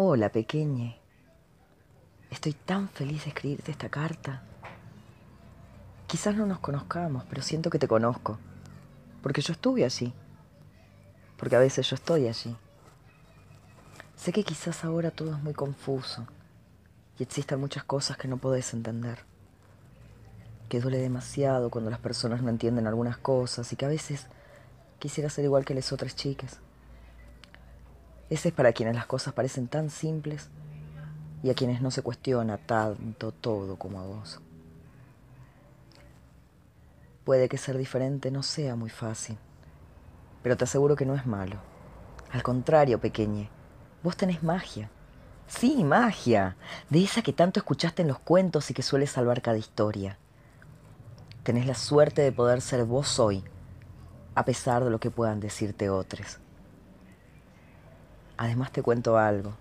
Hola, pequeñe. Estoy tan feliz de escribirte esta carta. Quizás no nos conozcamos, pero siento que te conozco. Porque yo estuve allí. Porque a veces yo estoy allí. Sé que quizás ahora todo es muy confuso y existen muchas cosas que no podés entender. Que duele demasiado cuando las personas no entienden algunas cosas y que a veces quisiera ser igual que las otras chicas. Ese es para quienes las cosas parecen tan simples y a quienes no se cuestiona tanto todo como a vos. Puede que ser diferente no sea muy fácil, pero te aseguro que no es malo. Al contrario, pequeñe, vos tenés magia. Sí, magia, de esa que tanto escuchaste en los cuentos y que suele salvar cada historia. Tenés la suerte de poder ser vos hoy, a pesar de lo que puedan decirte otros. Además te cuento algo.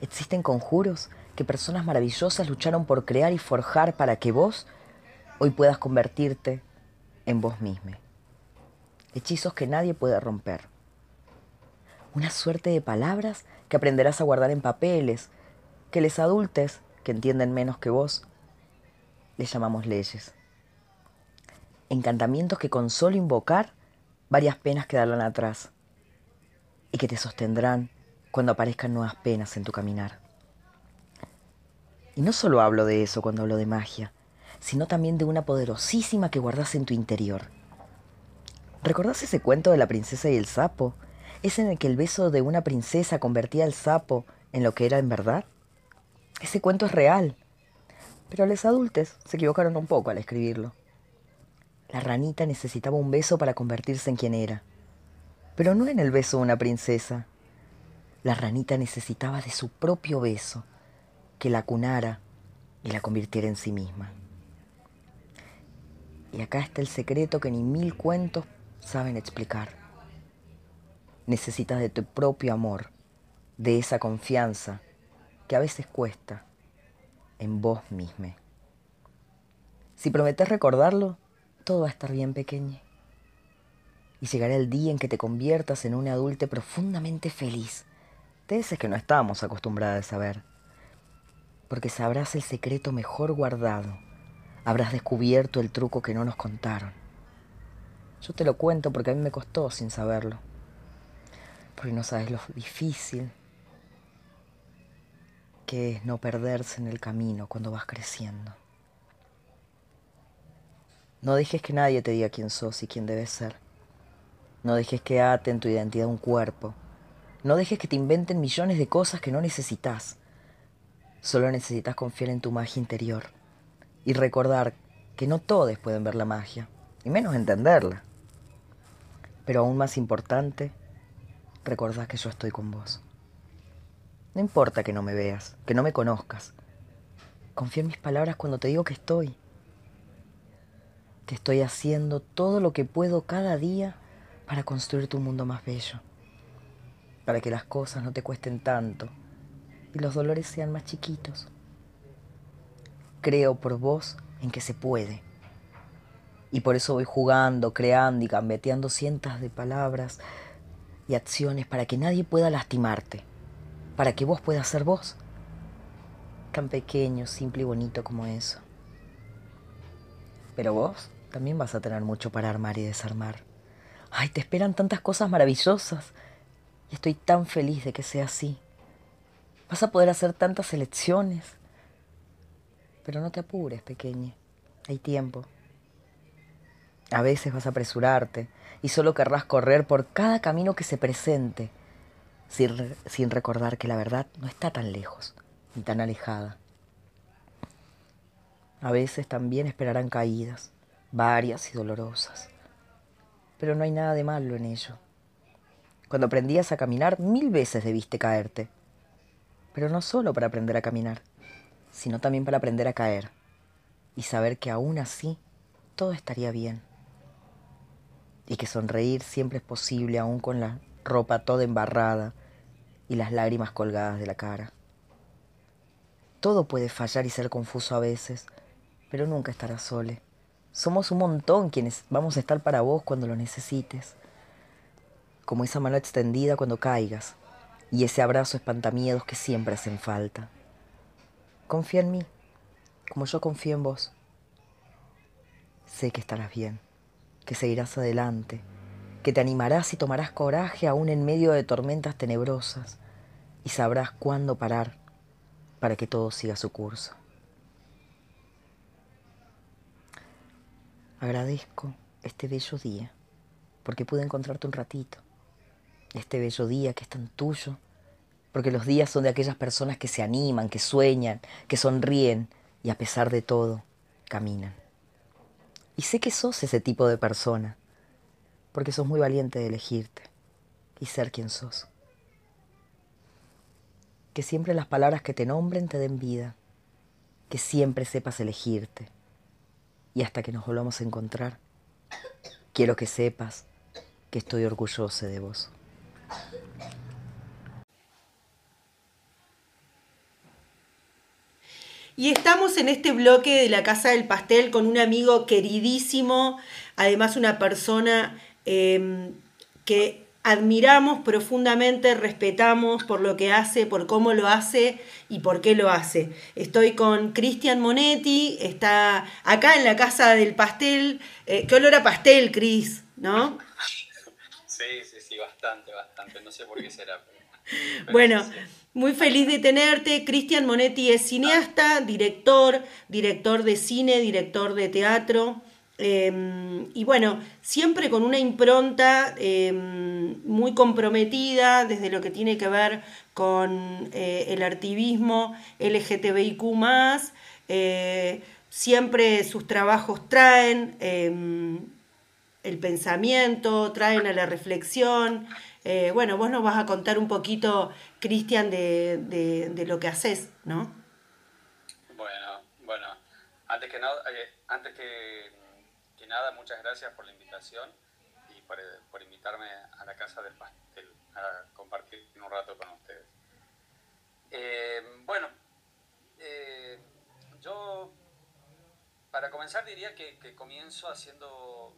Existen conjuros que personas maravillosas lucharon por crear y forjar para que vos hoy puedas convertirte en vos mismo. Hechizos que nadie puede romper. Una suerte de palabras que aprenderás a guardar en papeles, que les adultes, que entienden menos que vos, les llamamos leyes. Encantamientos que con solo invocar varias penas quedarán atrás y que te sostendrán cuando aparezcan nuevas penas en tu caminar. Y no solo hablo de eso cuando hablo de magia, sino también de una poderosísima que guardas en tu interior. ¿Recordás ese cuento de la princesa y el sapo? ¿Es en el que el beso de una princesa convertía al sapo en lo que era en verdad? Ese cuento es real, pero los adultos se equivocaron un poco al escribirlo. La ranita necesitaba un beso para convertirse en quien era, pero no en el beso de una princesa, la ranita necesitaba de su propio beso, que la cunara y la convirtiera en sí misma. Y acá está el secreto que ni mil cuentos saben explicar. Necesitas de tu propio amor, de esa confianza que a veces cuesta en vos misma. Si prometes recordarlo, todo va a estar bien pequeño. Y llegará el día en que te conviertas en un adulto profundamente feliz, ese que no estamos acostumbrados a saber. Porque sabrás el secreto mejor guardado, habrás descubierto el truco que no nos contaron. Yo te lo cuento porque a mí me costó sin saberlo, porque no sabes lo difícil que es no perderse en el camino cuando vas creciendo. No dejes que nadie te diga quién sos y quién debes ser. No dejes que aten tu identidad un cuerpo no dejes que te inventen millones de cosas que no necesitas. Solo necesitas confiar en tu magia interior y recordar que no todos pueden ver la magia, y menos entenderla. Pero aún más importante, recordad que yo estoy con vos. No importa que no me veas, que no me conozcas. Confía en mis palabras cuando te digo que estoy. Que estoy haciendo todo lo que puedo cada día para construir tu mundo más bello para que las cosas no te cuesten tanto y los dolores sean más chiquitos. Creo por vos en que se puede. Y por eso voy jugando, creando y gambeteando cientos de palabras y acciones para que nadie pueda lastimarte, para que vos puedas ser vos, tan pequeño, simple y bonito como eso. Pero vos también vas a tener mucho para armar y desarmar. Ay, te esperan tantas cosas maravillosas y estoy tan feliz de que sea así. Vas a poder hacer tantas elecciones. Pero no te apures, pequeña. Hay tiempo. A veces vas a apresurarte y solo querrás correr por cada camino que se presente, sin, sin recordar que la verdad no está tan lejos ni tan alejada. A veces también esperarán caídas, varias y dolorosas, pero no hay nada de malo en ello. Cuando aprendías a caminar, mil veces debiste caerte. Pero no solo para aprender a caminar, sino también para aprender a caer y saber que aún así todo estaría bien. Y que sonreír siempre es posible aún con la ropa toda embarrada y las lágrimas colgadas de la cara. Todo puede fallar y ser confuso a veces, pero nunca estarás sole. Somos un montón quienes vamos a estar para vos cuando lo necesites como esa mano extendida cuando caigas, y ese abrazo espantamiedos que siempre hacen falta. Confía en mí, como yo confío en vos. Sé que estarás bien, que seguirás adelante, que te animarás y tomarás coraje aún en medio de tormentas tenebrosas y sabrás cuándo parar para que todo siga su curso. Agradezco este bello día porque pude encontrarte un ratito. Este bello día que es tan tuyo, porque los días son de aquellas personas que se animan, que sueñan, que sonríen y a pesar de todo, caminan. Y sé que sos ese tipo de persona, porque sos muy valiente de elegirte y ser quien sos. Que siempre las palabras que te nombren te den vida, que siempre sepas elegirte. Y hasta que nos volvamos a encontrar, quiero que sepas que estoy orgullosa de vos. Y estamos en este bloque de la Casa del Pastel con un amigo queridísimo, además una persona em, que admiramos profundamente, respetamos por lo que hace, por cómo lo hace y por qué lo hace. Estoy con Cristian Monetti, está acá en la Casa del Pastel. Eh, ¿Qué olor a pastel, Cris? ¿No? Sí, sí, sí, bastante, bastante. No sé por qué será. bueno. Muy feliz de tenerte. Cristian Monetti es cineasta, director, director de cine, director de teatro. Em, y bueno, siempre con una impronta em, muy comprometida desde lo que tiene que ver con eh, el activismo LGTBIQ. Eh, siempre sus trabajos traen em, el pensamiento, traen a la reflexión. Eh, bueno, vos nos vas a contar un poquito, Cristian, de, lo que haces, ¿no? Bueno, bueno, antes que nada, eh, antes que, nada, muchas gracias por la invitación y por, invitarme a la casa del pastel a compartir un rato con ustedes. Eh, bueno, yo para comenzar diría que, que comienzo haciendo,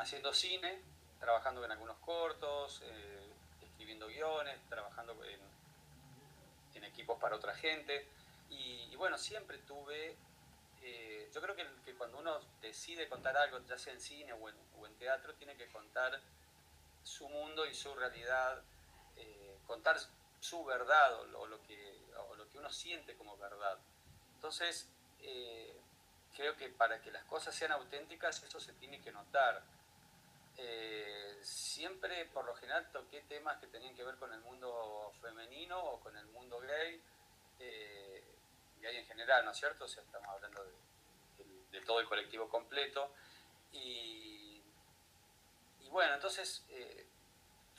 haciendo cine, trabajando en algunos cortos, eh, escribiendo guiones, trabajando en, equipos para otra gente. Y, bueno, siempre tuve, eh, yo creo que, cuando uno decide contar algo, ya sea en cine o en, teatro, tiene que contar su mundo y su realidad, eh, contar su verdad o, lo que, o lo que uno siente como verdad. Entonces, creo que para que las cosas sean auténticas, eso se tiene que notar eh, siempre, por lo general, toqué temas que tenían que ver con el mundo femenino o con el mundo gay, eh, gay en general, ¿no es cierto? O sea, estamos hablando de, todo el colectivo completo. Y, bueno, entonces, eh,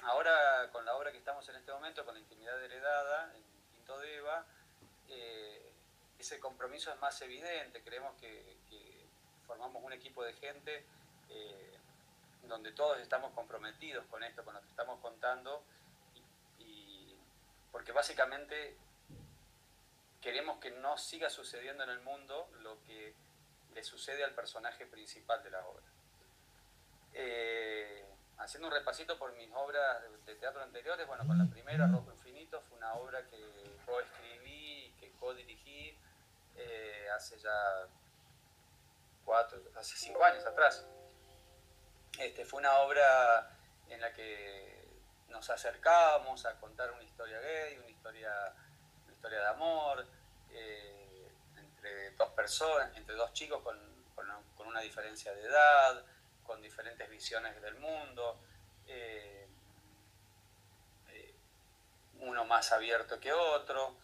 ahora con la obra que estamos en este momento, con la intimidad heredada, en Quinto de Eva, ese compromiso es más evidente. Creemos que, formamos un equipo de gente donde todos estamos comprometidos con esto, con lo que estamos contando, y, porque básicamente queremos que no siga sucediendo en el mundo lo que le sucede al personaje principal de la obra. Eh, haciendo un repasito por mis obras de teatro anteriores, bueno, con la primera, Rojo Infinito, fue una obra que coescribí, que co-dirigí eh, hace ya cuatro, hace cinco años atrás. Este, fue una obra en la que nos acercábamos a contar una historia gay, una historia, una historia de amor, eh, entre dos personas, entre dos chicos con, una diferencia de edad, con diferentes visiones del mundo, eh, eh, uno más abierto que otro.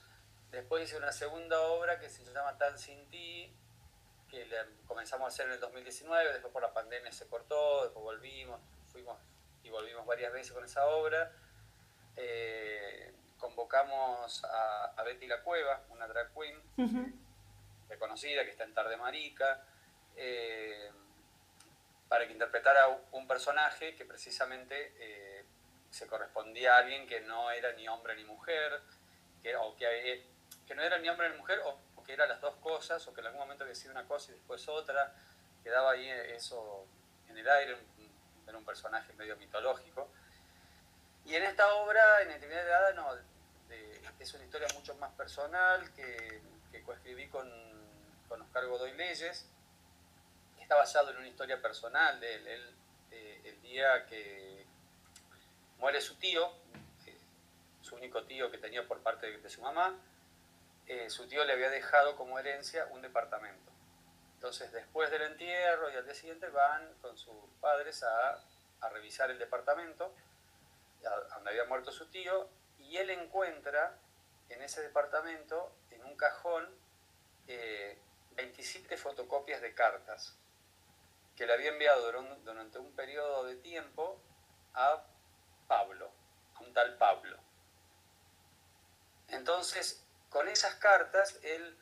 Después hice una segunda obra que se llama Tan sin ti, que comenzamos a hacer en el 2019, después por la pandemia se cortó, después volvimos, fuimos y volvimos varias veces con esa obra. Eh, convocamos a, Betty La Cueva, una drag queen reconocida que está en Tarde Marica, eh, para que interpretara un personaje que precisamente eh, se correspondía a alguien que no era ni hombre ni mujer, que, o que, que no era ni hombre ni mujer, o que eran las dos cosas, o que en algún momento decía una cosa y después otra, quedaba ahí eso en el aire, era un personaje medio mitológico. Y en esta obra, en Intimidad de Hada, no, es una historia mucho más personal que, que coescribí con, con Oscar Godoy Leyes, que está basado en una historia personal de él. Eh, el día que muere su tío, eh, su único tío que tenía por parte de, su mamá, eh, su tío le había dejado como herencia un departamento. Entonces, después del entierro y al día siguiente van con sus padres a, a revisar el departamento donde había muerto su tío y él encuentra en ese departamento, en un cajón, 27 eh, fotocopias de cartas que le había enviado durante un periodo de tiempo a Pablo, a un tal Pablo. Entonces, con esas cartas, él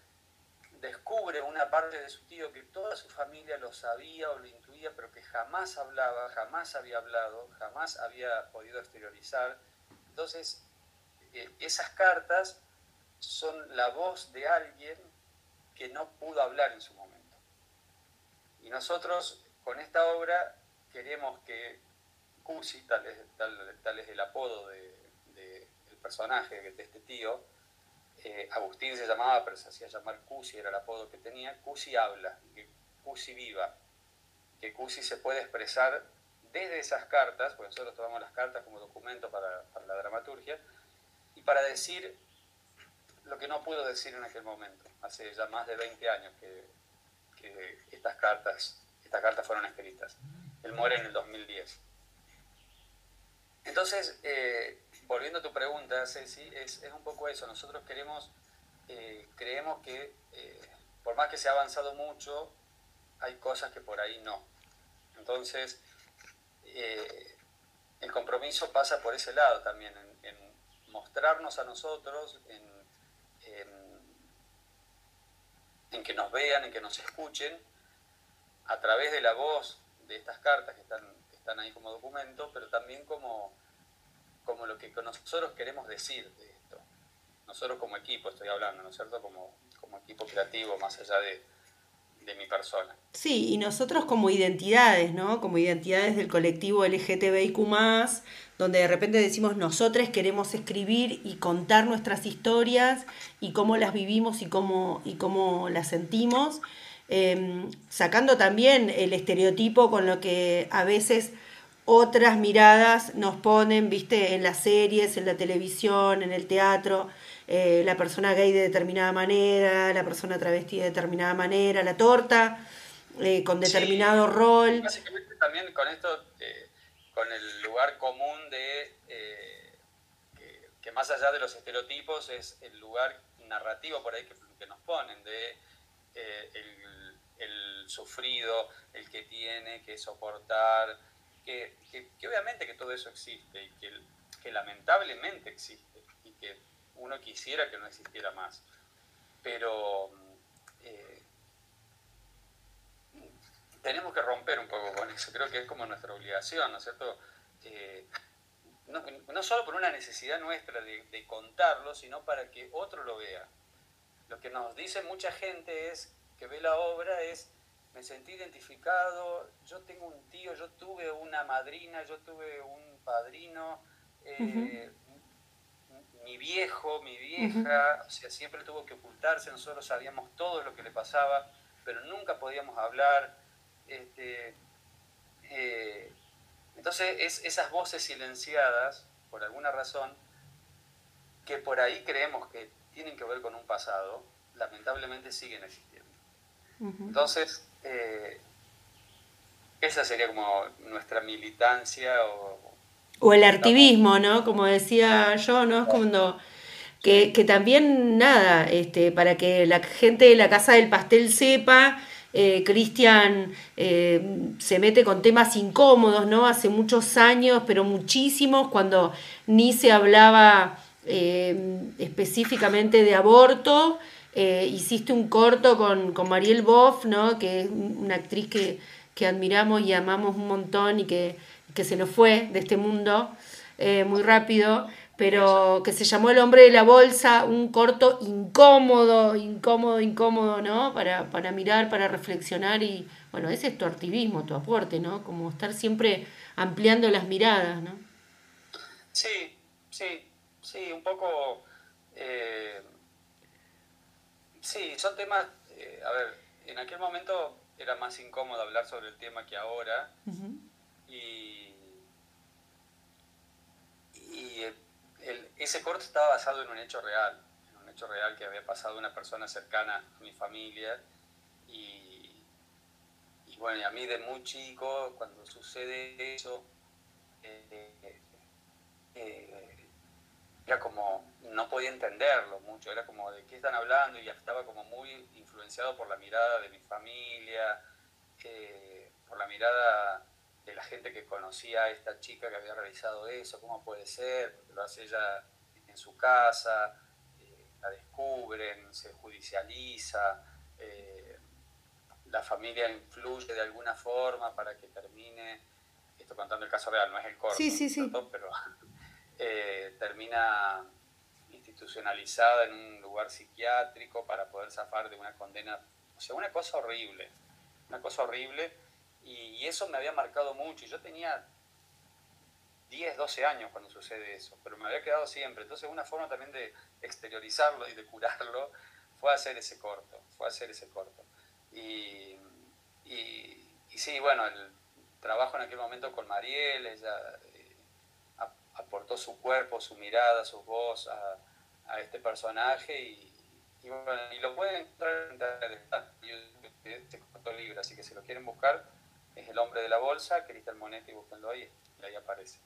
descubre una parte de su tío que toda su familia lo sabía o lo intuía, pero que jamás hablaba, jamás había hablado, jamás había podido exteriorizar. Entonces, eh, esas cartas son la voz de alguien que no pudo hablar en su momento. Y nosotros con esta obra queremos que Cusi, tal es, tal, es el apodo del de, personaje, de este tío, eh, Agustín se llamaba, pero se hacía llamar Cusi, era el apodo que tenía, Cusi habla, que Cusi viva, que Cusi se puede expresar desde esas cartas, porque nosotros tomamos las cartas como documento para, la dramaturgia, y para decir lo que no puedo decir en aquel momento. Hace ya más de 20 años que, estas, cartas, estas cartas fueron escritas. Él muere en el 2010. Entonces, eh, volviendo a tu pregunta, Ceci, es, es, un poco eso. Nosotros queremos, eh, creemos que eh, por más que se ha avanzado mucho, hay cosas que por ahí no. Entonces, el compromiso pasa por ese lado también, en mostrarnos a nosotros, en que nos vean, en que nos escuchen, a través de la voz de estas cartas que están, están ahí como documento, pero también como, como lo que nosotros queremos decir de esto. Nosotros como equipo estoy hablando, ¿no es cierto? Como, como equipo creativo, más allá de, de mi persona. Sí, y nosotros como identidades, ¿no? Como identidades del colectivo LGTBIQ, donde de repente decimos nosotros queremos escribir y contar nuestras historias y cómo las vivimos y cómo, y cómo las sentimos, em, sacando también el estereotipo con lo que a veces otras miradas nos ponen, viste, en las series, en la televisión, en el teatro, eh, la persona gay de determinada manera, la persona travesti de determinada manera, la torta eh, con determinado rol. Básicamente también con esto, eh, con el lugar común de que, más allá de los estereotipos es el lugar narrativo por ahí que, que nos ponen, de el, el, sufrido, el que tiene que soportar, que, obviamente que todo eso existe y que, lamentablemente existe y que uno quisiera que no existiera más. Pero eh, tenemos que romper un poco con eso, creo que es como nuestra obligación, ¿no es cierto? Eh, no, solo por una necesidad nuestra de, contarlo, sino para que otro lo vea. Lo que nos dice mucha gente es que ve la obra es me sentí identificado, yo tengo un tío, yo tuve una madrina, yo tuve un padrino, eh, mi viejo, mi vieja, o sea, siempre tuvo que ocultarse, nosotros sabíamos todo lo que le pasaba, pero nunca podíamos hablar. Este, eh, entonces, es esas voces silenciadas, por alguna razón, que por ahí creemos que tienen que ver con un pasado, lamentablemente siguen existiendo. Entonces, eh, esa sería como nuestra militancia o, el activismo, ¿no? Como decía yo, ¿no? Como que, que también, nada, este, para que la gente de la Casa del Pastel sepa, eh, Cristian eh, se mete con temas incómodos, ¿no? Hace muchos años, pero muchísimos, cuando ni se hablaba eh, específicamente de aborto, hiciste un corto con, con Mariel Boff, ¿no? Que es una actriz que, que admiramos y amamos un montón y que que se nos fue de este mundo eh, muy rápido, pero que se llamó El hombre de la bolsa, un corto incómodo, incómodo, incómodo, ¿no? Para, para mirar, para reflexionar y, bueno, ese es tu activismo, tu aporte, ¿no? Como estar siempre ampliando las miradas, ¿no? Sí, sí, sí, un poco... Eh, sí, son temas, eh, a ver, en aquel momento era más incómodo hablar sobre el tema que ahora. Y, ese corto estaba basado en un hecho real, en un hecho real que había pasado una persona cercana a mi familia. Y, y bueno, y a mí de muy chico, cuando sucede eso, eh, eh, era como, no podía entenderlo mucho, era como de qué están hablando y estaba como muy influenciado por la mirada de mi familia, eh, por la mirada de la gente que conocía a esta chica que había realizado eso, cómo puede ser, porque lo hace ella en su casa, eh, la descubren, se judicializa, eh, la familia influye de alguna forma para que termine, esto contando el caso real, no es el corto, sí, sí, sí. pero eh, termina institucionalizada en un lugar psiquiátrico para poder zafar de una condena, o sea, una cosa horrible, una cosa horrible y, eso me había marcado mucho. Yo tenía 10, 12 años cuando sucede eso, pero me había quedado siempre. Entonces una forma también de exteriorizarlo y de curarlo fue hacer ese corto, fue hacer ese corto. Y, y, sí, bueno, el trabajo en aquel momento con Mariel, ella aportó su cuerpo, su mirada, su voz a, a este personaje y, bueno, y lo pueden encontrar en este corto libro, así que si lo quieren buscar, es El hombre de la bolsa, Cristian Monetti, búsquenlo ahí, y ahí aparece.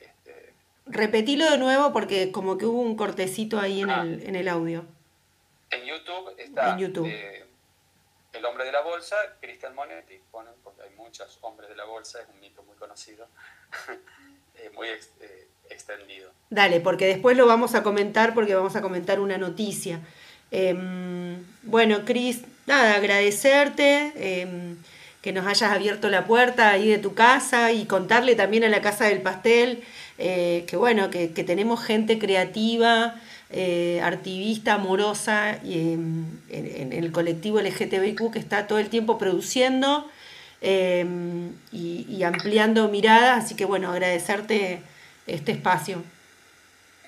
Este... Repetilo de nuevo porque como que hubo un cortecito ahí en, ah. el, en el audio. En YouTube está eh, El hombre de la bolsa, Cristian Monetti, ponen, porque hay muchos hombres de la bolsa, es un mito muy conocido, muy eh, extendido. Dale, porque después lo vamos a comentar porque vamos a comentar una noticia. Em, bueno, Cris, nada, agradecerte. Em, que nos hayas abierto la puerta ahí de tu casa y contarle también a la Casa del Pastel eh, que bueno, que, tenemos gente creativa, eh, artivista, amorosa y, en, el colectivo LGTBIQ que está todo el tiempo produciendo em, y, ampliando miradas, así que bueno, agradecerte este espacio.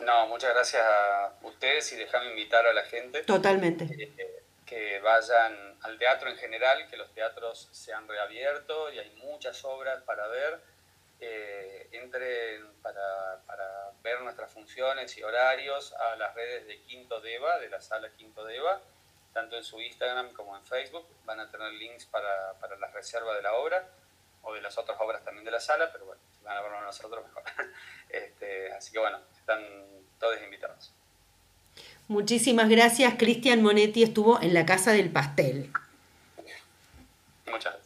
No, muchas gracias a ustedes y déjame invitar a la gente. Totalmente. Eh, que vayan al teatro en general, que los teatros se han reabierto y hay muchas obras para ver. Eh, entren para, para, ver nuestras funciones y horarios a las redes de Quinto Deva, de la sala Quinto Deva, tanto en su Instagram como en Facebook. Van a tener links para, para la reserva de la obra o de las otras obras también de la sala, pero bueno, si van a verlo nosotros mejor. Este, así que bueno, están todos invitados. Muchísimas gracias, Cristian Monetti estuvo en la Casa del Pastel. Muchas gracias.